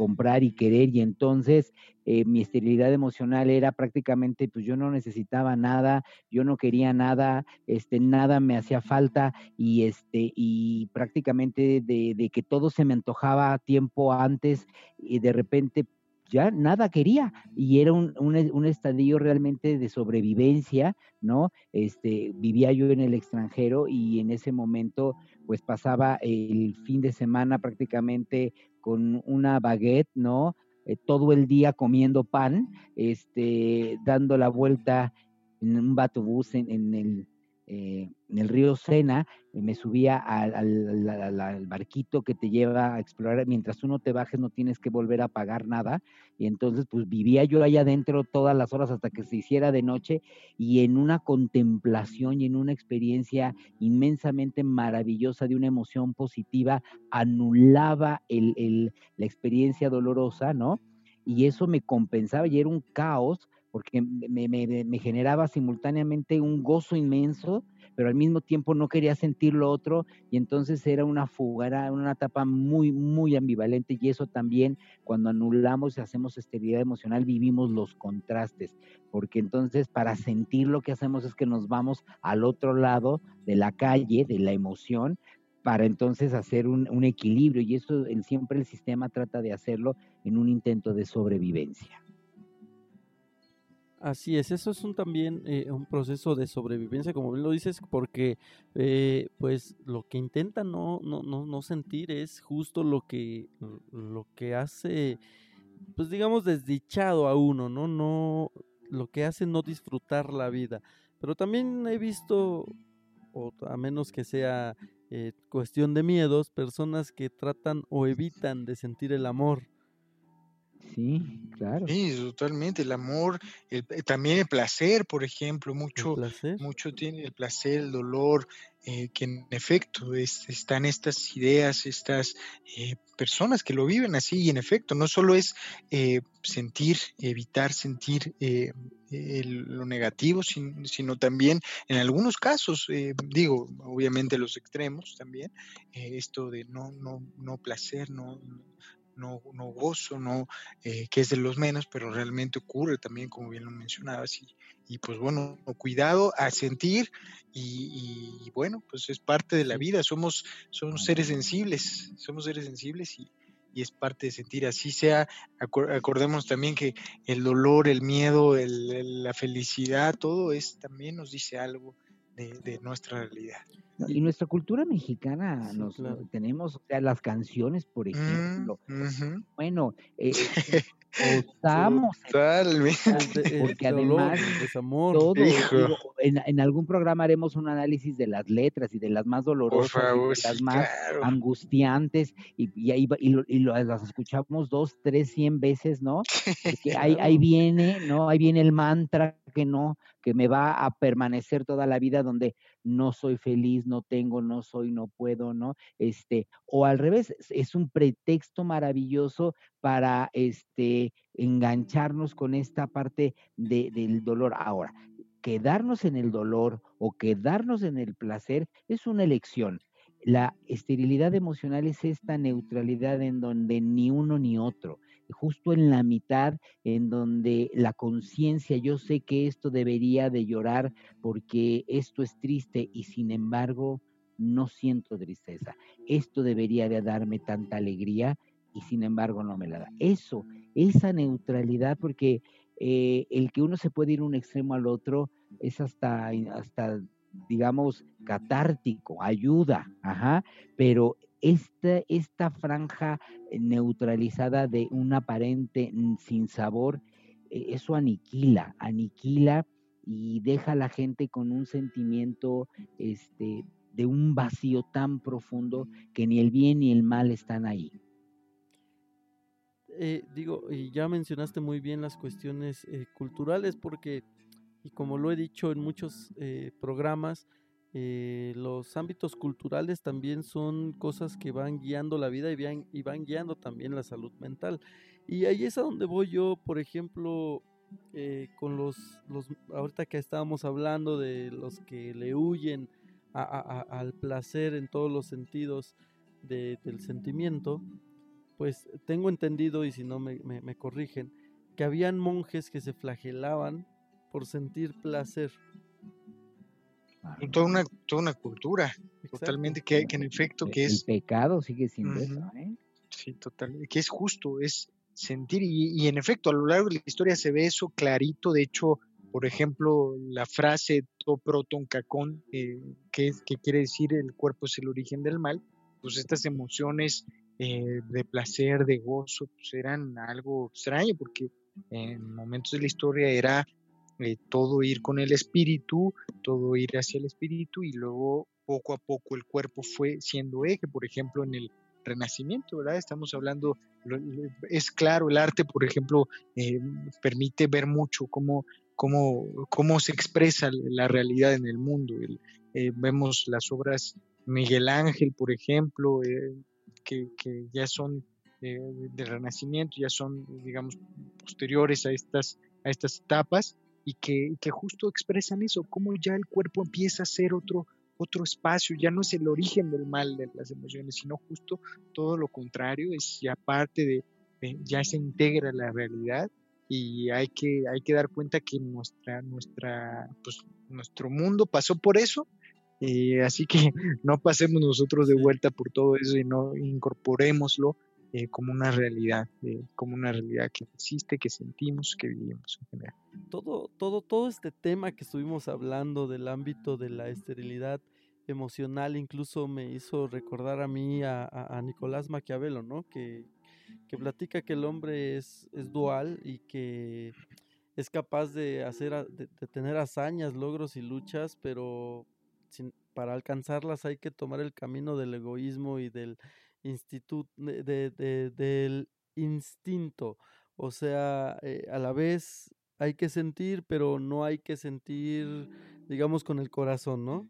comprar y querer y entonces eh, mi esterilidad emocional era prácticamente pues yo no necesitaba nada, yo no quería nada, este nada me hacía falta y este y prácticamente de, de que todo se me antojaba tiempo antes y de repente ya nada quería y era un, un, estadio realmente de sobrevivencia, ¿no? Este, vivía yo en el extranjero y en ese momento pues pasaba el fin de semana prácticamente con una baguette, ¿no? Eh, todo el día comiendo pan, este, dando la vuelta en un batubús en, en el eh, en el río Sena, eh, me subía al, barquito que te lleva a explorar, mientras tú no te bajes no tienes que volver a pagar nada, y entonces pues vivía yo allá adentro todas las horas hasta que se hiciera de noche, y en una contemplación y en una experiencia inmensamente maravillosa de una emoción positiva, anulaba la experiencia dolorosa, ¿no? Y eso me compensaba y era un caos porque me, generaba simultáneamente un gozo inmenso, pero al mismo tiempo no quería sentir lo otro y entonces era una fuga, era una etapa muy, muy ambivalente y eso también cuando anulamos y hacemos esterilidad emocional vivimos los contrastes, porque entonces para sentir lo que hacemos es que nos vamos al otro lado de la calle, de la emoción, para entonces hacer un equilibrio y eso siempre el sistema trata de hacerlo en un intento de sobrevivencia. Así es, eso es un, también eh, un proceso de sobrevivencia, como bien lo dices, porque eh, pues lo que intenta no, no, no, no, sentir es justo lo que, lo que hace, pues digamos, desdichado a uno, ¿no? No, lo que hace no disfrutar la vida. Pero también he visto, o a menos que sea eh, cuestión de miedos, personas que tratan o evitan de sentir el amor Sí, claro. Sí, totalmente. El amor, el, eh, también el placer, por ejemplo, mucho, mucho tiene el placer, el dolor, eh, que en efecto están estas ideas, estas eh, personas que lo viven así, y en efecto, no solo es sentir, evitar sentir lo negativo, sino también en algunos casos, digo, obviamente los extremos también, esto de no, no, no placer, no no, no gozo, no, eh, que es de los menos, pero realmente ocurre también, como bien lo mencionabas, y, y pues bueno, cuidado a sentir y, bueno, pues es parte de la vida, somos, somos seres sensibles, somos seres sensibles y, y es parte de sentir, así sea, acordemos también que el dolor, el miedo, la felicidad, todo es también nos dice algo de, nuestra realidad. Y nuestra cultura mexicana, nos, tenemos, o sea, las canciones, por mm, ejemplo. Bueno, eh, [laughs] usamos porque además todo, en, algún programa haremos un análisis de las letras y de las más dolorosas y de las más angustiantes y, y, y, las escuchamos dos, tres, cien veces, ¿no? Porque [laughs] ahí, ahí viene, ¿no? Ahí viene el mantra que no, que me va a permanecer toda la vida donde no soy feliz, no tengo, no soy, no puedo, ¿no? Este, o al revés, es un pretexto maravilloso para este engancharnos con esta parte de, del dolor. Ahora, quedarnos en el dolor o quedarnos en el placer es una elección. La esterilidad emocional es esta neutralidad en donde ni uno ni otro, justo en la mitad, en donde la conciencia, yo sé que esto debería de llorar porque esto es triste y sin embargo no siento tristeza. Esto debería de darme tanta alegría y sin embargo no me la da. Eso, esa neutralidad, porque eh, el que uno se puede ir un extremo al otro es hasta, hasta digamos, catártico, ayuda, ajá, pero esta, esta franja neutralizada de un aparente sin sabor, eh, eso aniquila, aniquila y deja a la gente con un sentimiento este, de un vacío tan profundo que ni el bien ni el mal están ahí. Eh, digo, y ya mencionaste muy bien las cuestiones eh, culturales porque, y como lo he dicho en muchos eh, programas, los ámbitos culturales también son cosas que van guiando la vida y van, y van guiando también la salud mental. Y ahí es a donde voy yo, por ejemplo, con los, los, ahorita que estábamos hablando de los que le huyen al placer en todos los sentidos del sentimiento, pues tengo entendido, y si no me, corrigen, que habían monjes que se flagelaban por sentir placer. Toda una, toda una cultura, totalmente, que, en efecto que es... El pecado sigue siendo eso, ¿eh? Sí, totalmente, que es justo, es sentir, y, en efecto, a lo largo de la historia se ve eso clarito, de hecho, por ejemplo, la frase to proton cacón, eh, que, que quiere decir el cuerpo es el origen del mal, pues estas emociones eh, de placer, de gozo, pues eran algo extraño, porque en momentos de la historia era eh, todo ir con el espíritu, todo ir hacia el espíritu, y luego poco a poco el cuerpo fue siendo eje, por ejemplo, en el renacimiento, ¿verdad? Estamos hablando, es claro, el arte, por ejemplo, permite ver mucho cómo cómo, se expresa la realidad en el mundo. Eh, vemos las obras Miguel Ángel, por ejemplo, eh, que, ya son eh, del Renacimiento, ya son, digamos, posteriores a estas, a estas etapas y que, que, justo expresan eso, cómo ya el cuerpo empieza a ser otro, otro espacio, ya no es el origen del mal de las emociones, sino justo todo lo contrario, es ya parte de, de ya se integra la realidad y hay que, hay que dar cuenta que nuestra, nuestra, pues, nuestro mundo pasó por eso, eh, así que [laughs] no pasemos nosotros de vuelta por todo eso y no incorporémoslo eh, como una realidad, eh, como una realidad que existe, que sentimos, que vivimos en general. Todo, todo, todo este tema que estuvimos hablando del ámbito de la esterilidad emocional incluso me hizo recordar a mí a, a Nicolás Maquiavelo, ¿no? Que, que platica que el hombre es, es dual y que es capaz de hacer de, tener hazañas, logros y luchas, pero sin, para alcanzarlas hay que tomar el camino del egoísmo y del instituto de, del instinto. O sea, eh, a la vez hay que sentir, pero no hay que sentir, digamos, con el corazón, ¿no?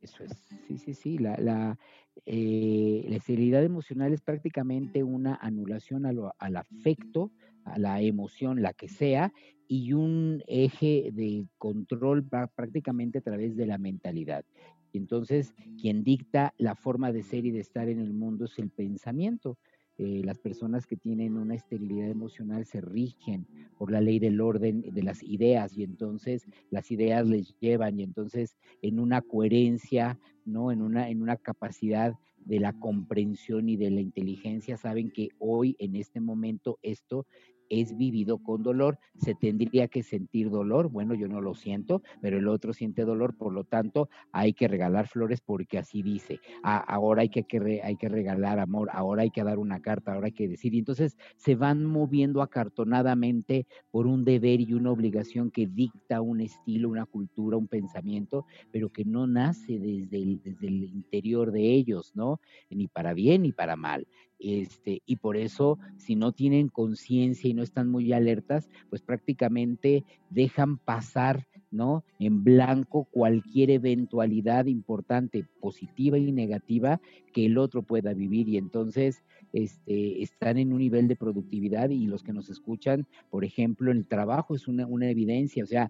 Eso es, sí, sí, sí. La, la, eh, la esterilidad emocional es prácticamente una anulación al afecto, a la emoción, la que sea, y un eje de control prácticamente a través de la mentalidad. Y entonces, quien dicta la forma de ser y de estar en el mundo es el pensamiento. Eh, las personas que tienen una esterilidad emocional se rigen por la ley del orden de las ideas y entonces las ideas les llevan y entonces en una coherencia, ¿no? En una, en una capacidad de la comprensión y de la inteligencia saben que hoy en este momento esto es vivido con dolor, se tendría que sentir dolor, bueno, yo no lo siento, pero el otro siente dolor, por lo tanto, hay que regalar flores porque así dice, ah, ahora hay que, hay que regalar amor, ahora hay que dar una carta, ahora hay que decir, y entonces se van moviendo acartonadamente por un deber y una obligación que dicta un estilo, una cultura, un pensamiento, pero que no nace desde el, desde el interior de ellos, ¿no? Ni para bien ni para mal. Este, y por eso, si no tienen conciencia y no están muy alertas, pues prácticamente dejan pasar, ¿no? En blanco cualquier eventualidad importante, positiva y negativa, que el otro pueda vivir. Y entonces, este, están en un nivel de productividad y los que nos escuchan, por ejemplo, el trabajo es una, una evidencia, o sea,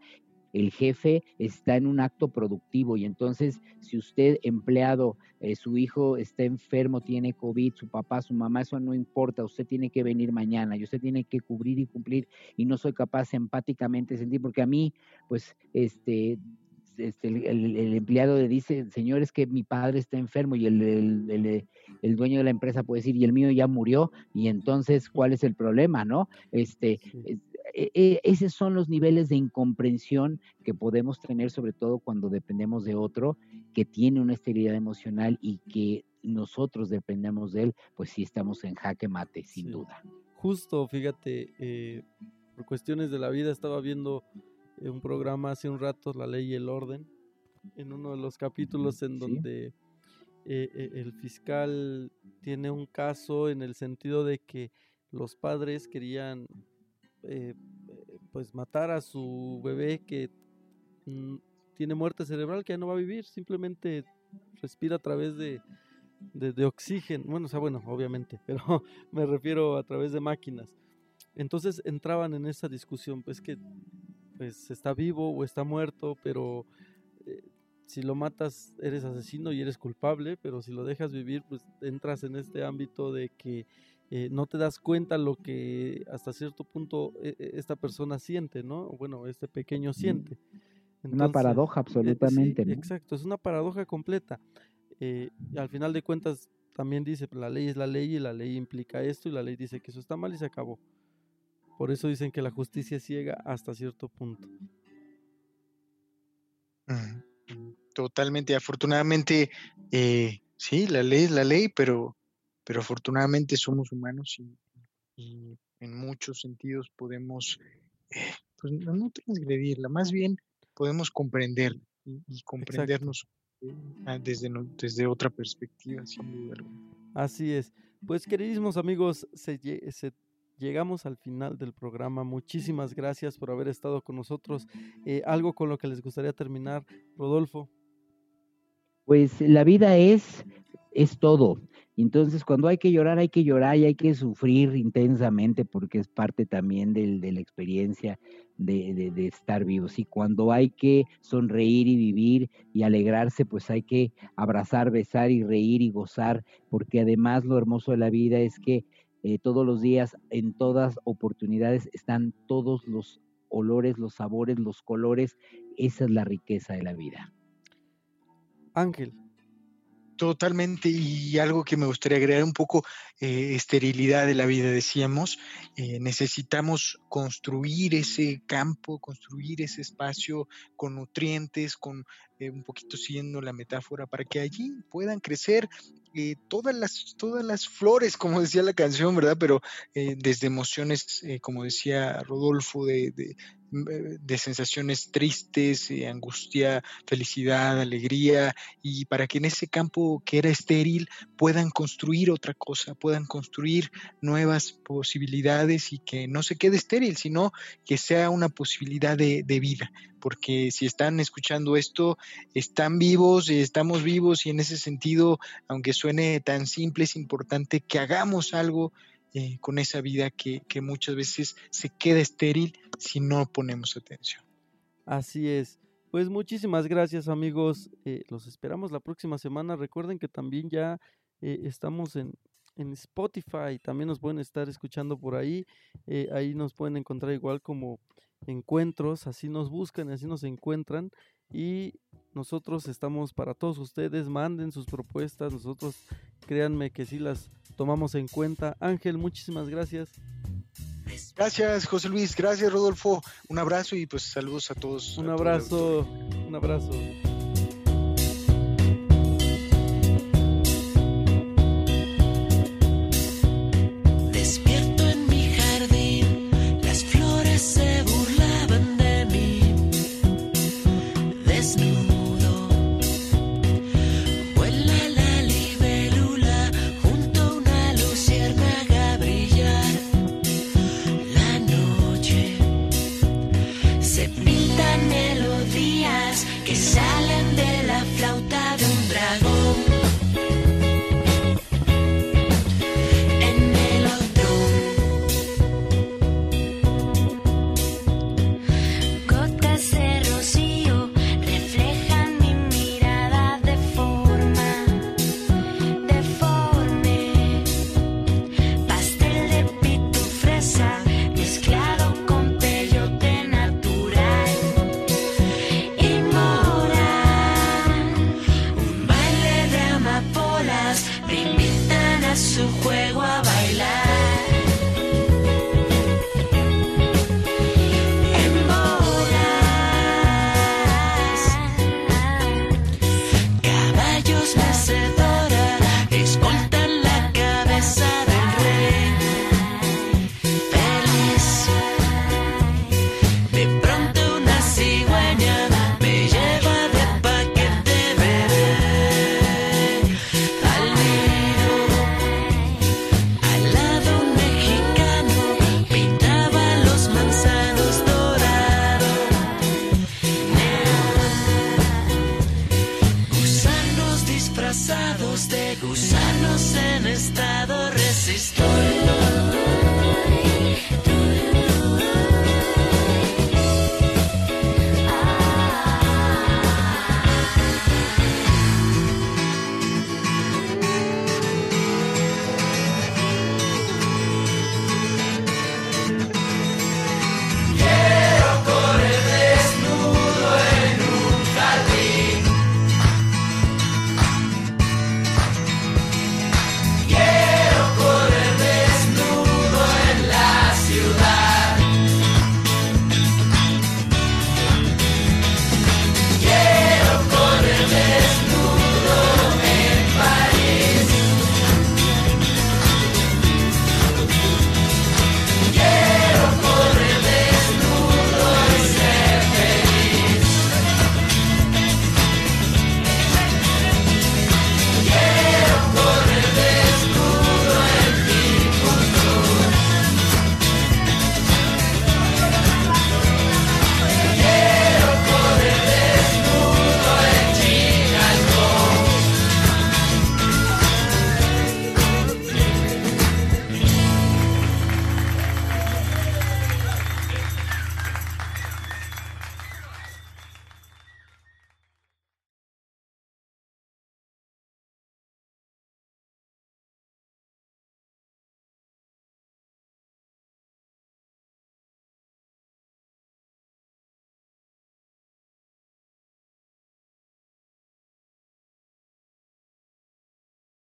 el jefe está en un acto productivo y entonces si usted empleado, eh, su hijo está enfermo, tiene COVID, su papá, su mamá, eso no importa, usted tiene que venir mañana y usted tiene que cubrir y cumplir y no soy capaz empáticamente sentir, porque a mí, pues, este, este, el, empleado le dice, señor, es que mi padre está enfermo y el, el, dueño de la empresa puede decir, y el mío ya murió, y entonces, ¿cuál es el problema, no? Este, e, e, esos son los niveles de incomprensión que podemos tener, sobre todo cuando dependemos de otro que tiene una esterilidad emocional y que nosotros dependemos de él, pues sí estamos en jaque mate, sin duda. Justo, fíjate, eh, por cuestiones de la vida estaba viendo un programa hace un rato, La Ley y el Orden, en uno de los capítulos en donde eh, eh, el fiscal tiene un caso en el sentido de que los padres querían eh, pues matar a su bebé que mm, tiene muerte cerebral, que ya no va a vivir, simplemente respira a través de, de, oxígeno, bueno, o sea, bueno, obviamente, [laughs] pero me refiero a través de máquinas. Entonces entraban en esa discusión, pues que pues está vivo o está muerto, pero eh, si lo matas eres asesino y eres culpable, pero si lo dejas vivir, pues entras en este ámbito de que eh, no te das cuenta lo que hasta cierto punto eh, esta persona siente, ¿no? Bueno, este pequeño siente. una paradoja absolutamente. Exacto, es una paradoja completa. al final de cuentas, también dice, la ley es la ley y la ley implica esto y la ley dice que eso está mal y se acabó. Por eso dicen que la justicia ciega hasta cierto punto. Totalmente, afortunadamente, eh, sí, la ley es la ley, pero, pero afortunadamente somos humanos y, en muchos sentidos podemos, eh, pues no transgredirla, más bien podemos comprender y, comprendernos eh, desde, desde otra perspectiva, sin duda alguna. Así es. Pues queridísimos amigos, se, se llegamos al final del programa. Muchísimas gracias por haber estado con nosotros. Eh, algo con lo que les gustaría terminar, Rodolfo. Pues la vida es, es todo. Entonces, cuando hay que llorar, hay que llorar y hay que sufrir intensamente porque es parte también de la experiencia de, de, estar vivos. Y cuando hay que sonreír y vivir y alegrarse, pues hay que abrazar, besar y reír y gozar, porque además lo hermoso de la vida es que eh, todos los días, en todas oportunidades, están todos los olores, los sabores, los colores. Esa es la riqueza de la vida. Ángel. Totalmente, y algo que me gustaría agregar un poco, eh, esterilidad de la vida, decíamos, eh, necesitamos construir ese campo, construir ese espacio con nutrientes, con un poquito siguiendo la metáfora, para que allí puedan crecer eh, todas, las, todas las flores, como decía la canción, ¿verdad? Pero eh, desde emociones, eh, como decía Rodolfo, de, de sensaciones tristes, angustia, felicidad, alegría, y para que en ese campo que era estéril puedan construir otra cosa, puedan construir nuevas posibilidades y que no se quede estéril, sino que sea una posibilidad de, de vida. Porque si están escuchando esto, están vivos, estamos vivos y en ese sentido, aunque suene tan simple, es importante que hagamos algo eh, con esa vida que, muchas veces se queda estéril si no ponemos atención. Así es. Pues muchísimas gracias amigos. Eh, los esperamos la próxima semana. Recuerden que también ya eh, estamos en, en, Spotify. También nos pueden estar escuchando por ahí. ahí nos pueden encontrar igual como encuentros, así nos buscan así nos encuentran y nosotros estamos para todos ustedes, manden sus propuestas, nosotros créanme que sí las tomamos en cuenta. Ángel, muchísimas gracias. Gracias, José Luis, gracias, Rodolfo. Un abrazo y pues saludos a todos. Un abrazo, un abrazo. pasados de gusanos en estado resistor.